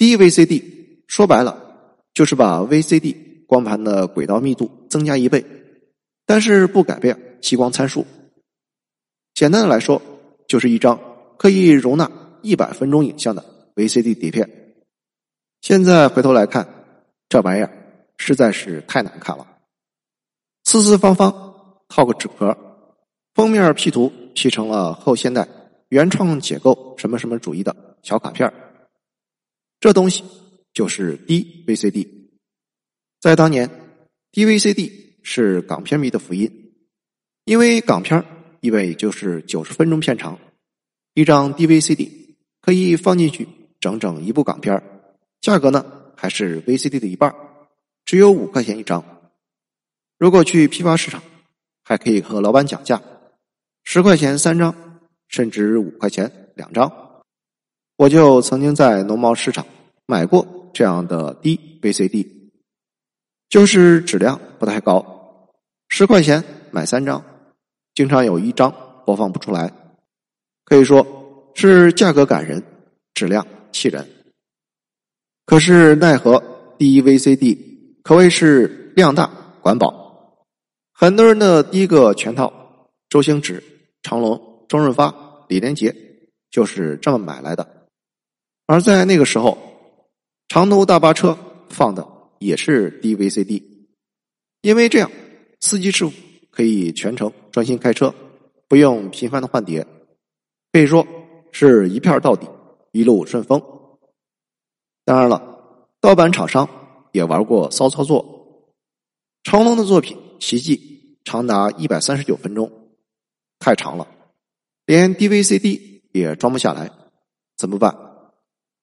低 VCD 说白了就是把 VCD 光盘的轨道密度增加一倍，但是不改变激光参数。简单的来说，就是一张可以容纳一百分钟影像的 VCD 碟片。现在回头来看，这玩意儿实在是太难看了，四四方方套个纸壳，封面 P 图 P 成了后现代原创解构什么什么主义的小卡片这东西就是 DVCD，在当年，DVCD 是港片迷的福音，因为港片一般就是九十分钟片长，一张 DVCD 可以放进去整整一部港片价格呢还是 VCD 的一半，只有五块钱一张。如果去批发市场，还可以和老板讲价，十块钱三张，甚至五块钱两张。我就曾经在农贸市场买过这样的 DVCD，就是质量不太高，十块钱买三张，经常有一张播放不出来，可以说是价格感人，质量气人。可是奈何 DVCD 可谓是量大管饱，很多人的第一个全套，周星驰、成龙、周润发、李连杰就是这么买来的。而在那个时候，长途大巴车放的也是 DVCD，因为这样司机师傅可以全程专心开车，不用频繁的换碟，可以说是一片到底，一路顺风。当然了，盗版厂商也玩过骚操作，成龙的作品《奇迹》长达一百三十九分钟，太长了，连 DVCD 也装不下来，怎么办？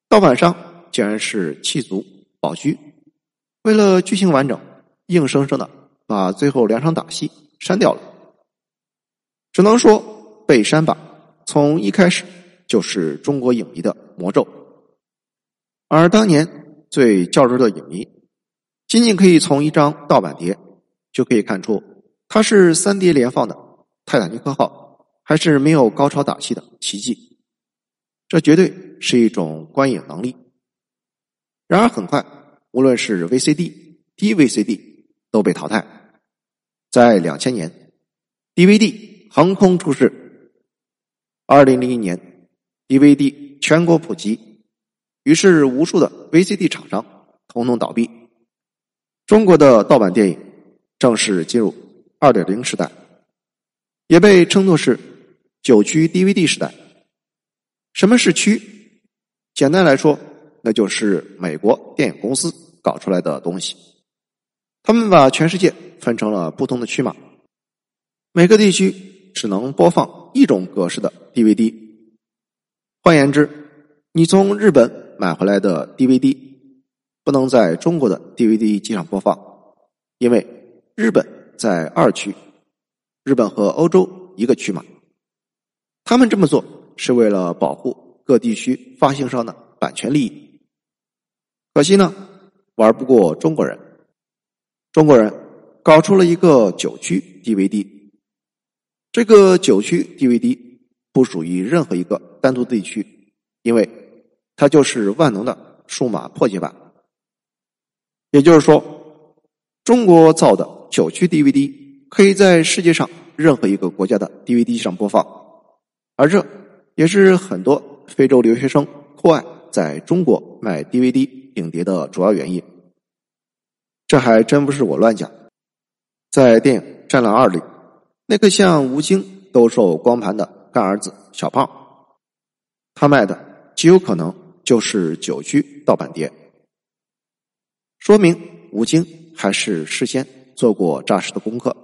盗版商竟然是弃卒保居，为了剧情完整，硬生生的把最后两场打戏删掉了。只能说被删吧，从一开始就是中国影迷的魔咒。而当年最较真的影迷，仅仅可以从一张盗版碟就可以看出，它是三碟连放的《泰坦尼克号》，还是没有高潮打戏的《奇迹》。这绝对是一种观影能力。然而，很快，无论是 VCD、DVCD 都被淘汰。在两千年，DVD 横空出世。二零零一年，DVD 全国普及，于是无数的 VCD 厂商统统倒闭。中国的盗版电影正式进入二点零时代，也被称作是九区 DVD 时代。什么是区？简单来说，那就是美国电影公司搞出来的东西。他们把全世界分成了不同的区码，每个地区只能播放一种格式的 DVD。换言之，你从日本买回来的 DVD 不能在中国的 DVD 机上播放，因为日本在二区，日本和欧洲一个区码。他们这么做。是为了保护各地区发行商的版权利益，可惜呢，玩不过中国人。中国人搞出了一个九区 DVD，这个九区 DVD 不属于任何一个单独地区，因为它就是万能的数码破解版。也就是说，中国造的九区 DVD 可以在世界上任何一个国家的 DVD 上播放，而这。也是很多非洲留学生酷爱在中国买 DVD 影碟的主要原因。这还真不是我乱讲，在电影《战狼二》里，那个像吴京兜售光盘的干儿子小胖，他卖的极有可能就是九区盗版碟，说明吴京还是事先做过扎实的功课。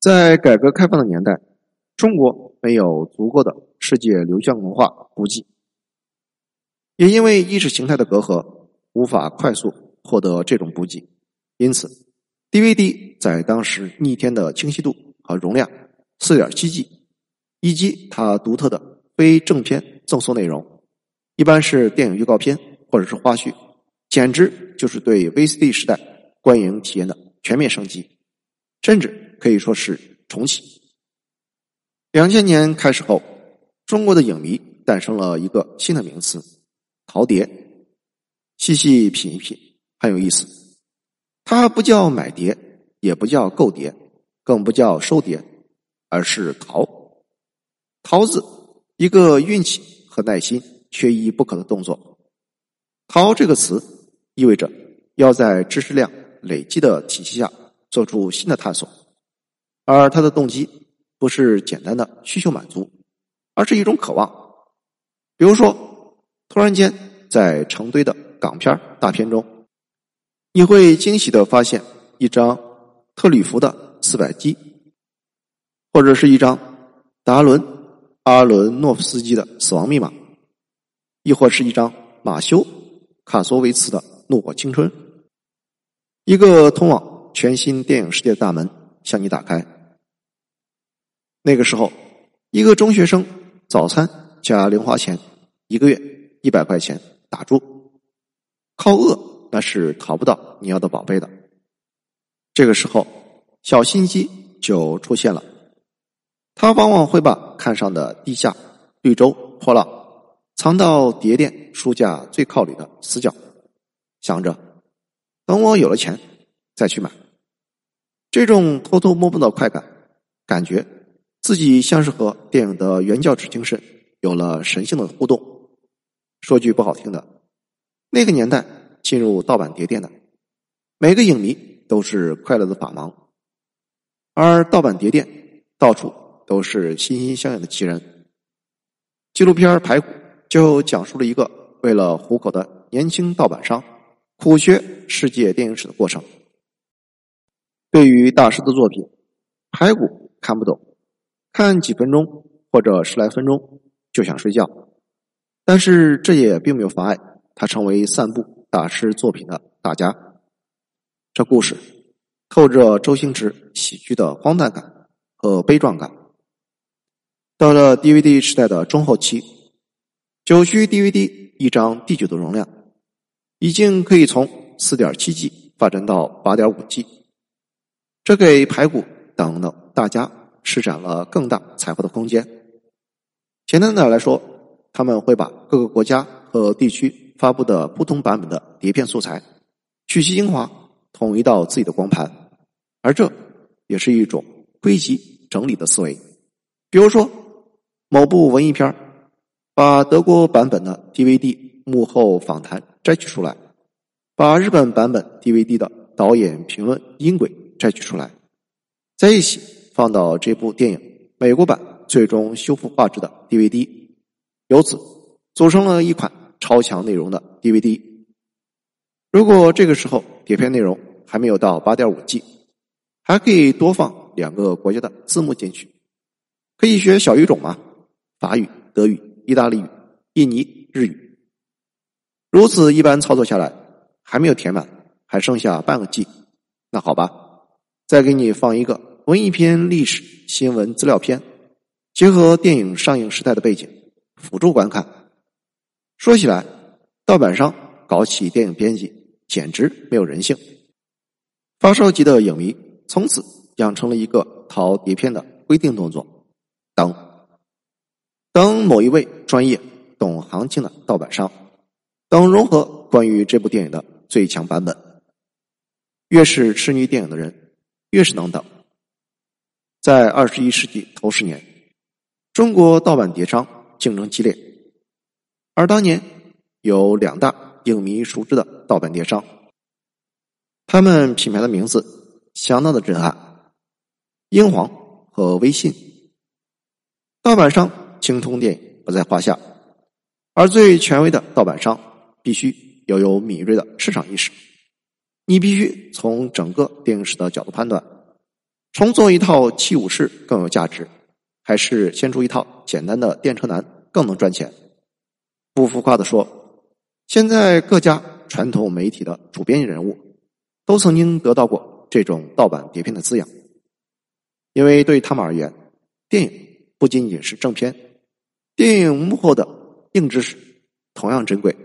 在改革开放的年代，中国。没有足够的世界流向文化补给，也因为意识形态的隔阂，无法快速获得这种补给，因此，DVD 在当时逆天的清晰度和容量四点七 G，以及它独特的非正片赠送内容，一般是电影预告片或者是花絮，简直就是对 VCD 时代观影体验的全面升级，甚至可以说是重启。两千年开始后，中国的影迷诞生了一个新的名词陶碟，细细品一品，很有意思。它不叫买碟，也不叫购碟，更不叫收碟，而是淘。淘字，一个运气和耐心缺一不可的动作。淘这个词意味着要在知识量累积的体系下做出新的探索，而他的动机不是简单的需求满足，而是一种渴望。比如说，突然间在成堆的港片大片中，你会惊喜的发现一张特吕弗的四百击，或者是一张达伦阿伦诺夫斯基的死亡密码，亦或是一张马修卡索维茨的怒火青春，一个通往全新电影世界的大门向你打开。那个时候，一个中学生早餐。加零花钱，一个月一百块钱打住，靠饿那是讨不到你要的宝贝的。这个时候，小心机就出现了，他往往会把看上的地下绿洲破浪藏到碟垫书架最靠里的死角，想着等我有了钱再去买。这种偷偷摸摸的快感，感觉自己像是和电影的原教旨精神。有了神性的互动。说句不好听的，那个年代进入盗版碟店的每个影迷都是快乐的法盲，而盗版碟店到处都是欣欣向荣的奇人。纪录片《排骨》就讲述了一个为了糊口的年轻盗版商苦学世界电影史的过程。对于大师的作品，排骨看不懂，看几分钟或者十来分钟。就想睡觉，但是这也并没有妨碍他成为散步大师作品的大家。这故事透着周星驰喜剧的荒诞感和悲壮感。到了 DVD 时代的中后期，九虚 DVD 一张第九的容量已经可以从四点七 G 发展到八点五 G，这给排骨等等大家施展了更大财富的空间。简单的来说，他们会把各个国家和地区发布的不同版本的碟片素材取其精华，统一到自己的光盘，而这也是一种归集整理的思维。比如说，某部文艺片把德国版本的 DVD 幕后访谈摘取出来，把日本版本 DVD 的导演评论音轨摘取出来，在一起放到这部电影美国版。最终修复画质的 DVD，由此组成了一款超强内容的 DVD。如果这个时候碟片内容还没有到八点五 G，还可以多放两个国家的字幕进去，可以学小语种吗？法语、德语、意大利语、印尼日语。如此一般操作下来，还没有填满，还剩下半个 G。那好吧，再给你放一个文艺片、历史新闻资料片。结合电影上映时代的背景，辅助观看。说起来，盗版商搞起电影编辑简直没有人性。发烧级的影迷从此养成了一个淘碟片的规定动作：等，等某一位专业懂行情的盗版商，等融合关于这部电影的最强版本。越是痴迷电影的人，越是能等。在二十一世纪头十年。中国盗版碟商竞争激烈，而当年有两大影迷熟知的盗版碟商，他们品牌的名字相当的震撼：英皇和微信。盗版商精通电影不在话下，而最权威的盗版商必须要有敏锐的市场意识。你必须从整个电影史的角度判断，重做一套七武士更有价值。还是先出一套简单的电车男更能赚钱。不浮夸的说，现在各家传统媒体的主编人物都曾经得到过这种盗版碟片的滋养，因为对他们而言，电影不仅仅是正片，电影幕后的硬知识同样珍贵。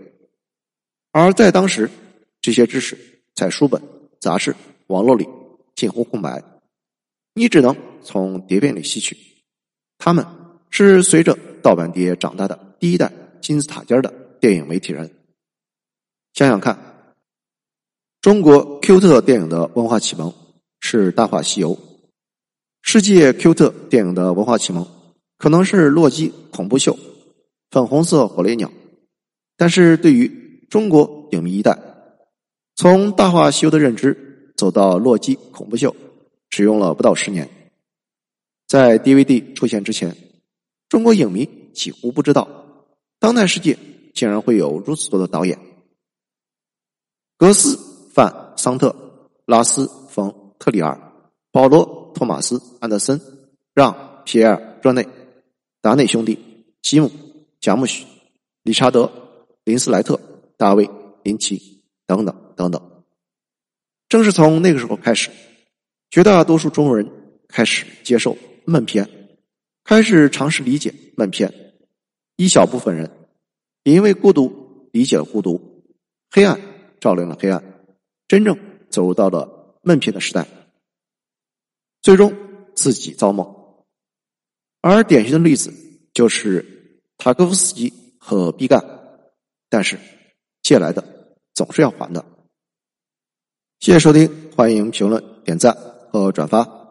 而在当时，这些知识在书本、杂志、网络里近乎空白，你只能从碟片里吸取。他们是随着盗版碟长大的第一代金字塔尖的电影媒体人。想想看，中国 Q 特电影的文化启蒙是《大话西游》，世界 Q 特电影的文化启蒙可能是《洛基恐怖秀》《粉红色火烈鸟》，但是对于中国影迷一代，从《大话西游》的认知走到《洛基恐怖秀》，使用了不到十年。在 DVD 出现之前，中国影迷几乎不知道，当代世界竟然会有如此多的导演。格斯、范、桑特、拉斯、冯、特里尔、保罗、托马斯、安德森、让、皮埃尔、热内、达内兄弟、吉姆、贾木许、理查德、林斯莱特、大卫、林奇等等等等。正是从那个时候开始，绝大多数中国人开始接受闷片，开始尝试理解闷片。一小部分人也因为孤独理解了孤独，黑暗。照亮了黑暗，真正走入到了闷片的时代，最终自己造梦。而典型的例子就是塔科夫斯基和毕赣。但是借来的总是要还的。谢谢收听，欢迎评论、点赞和转发。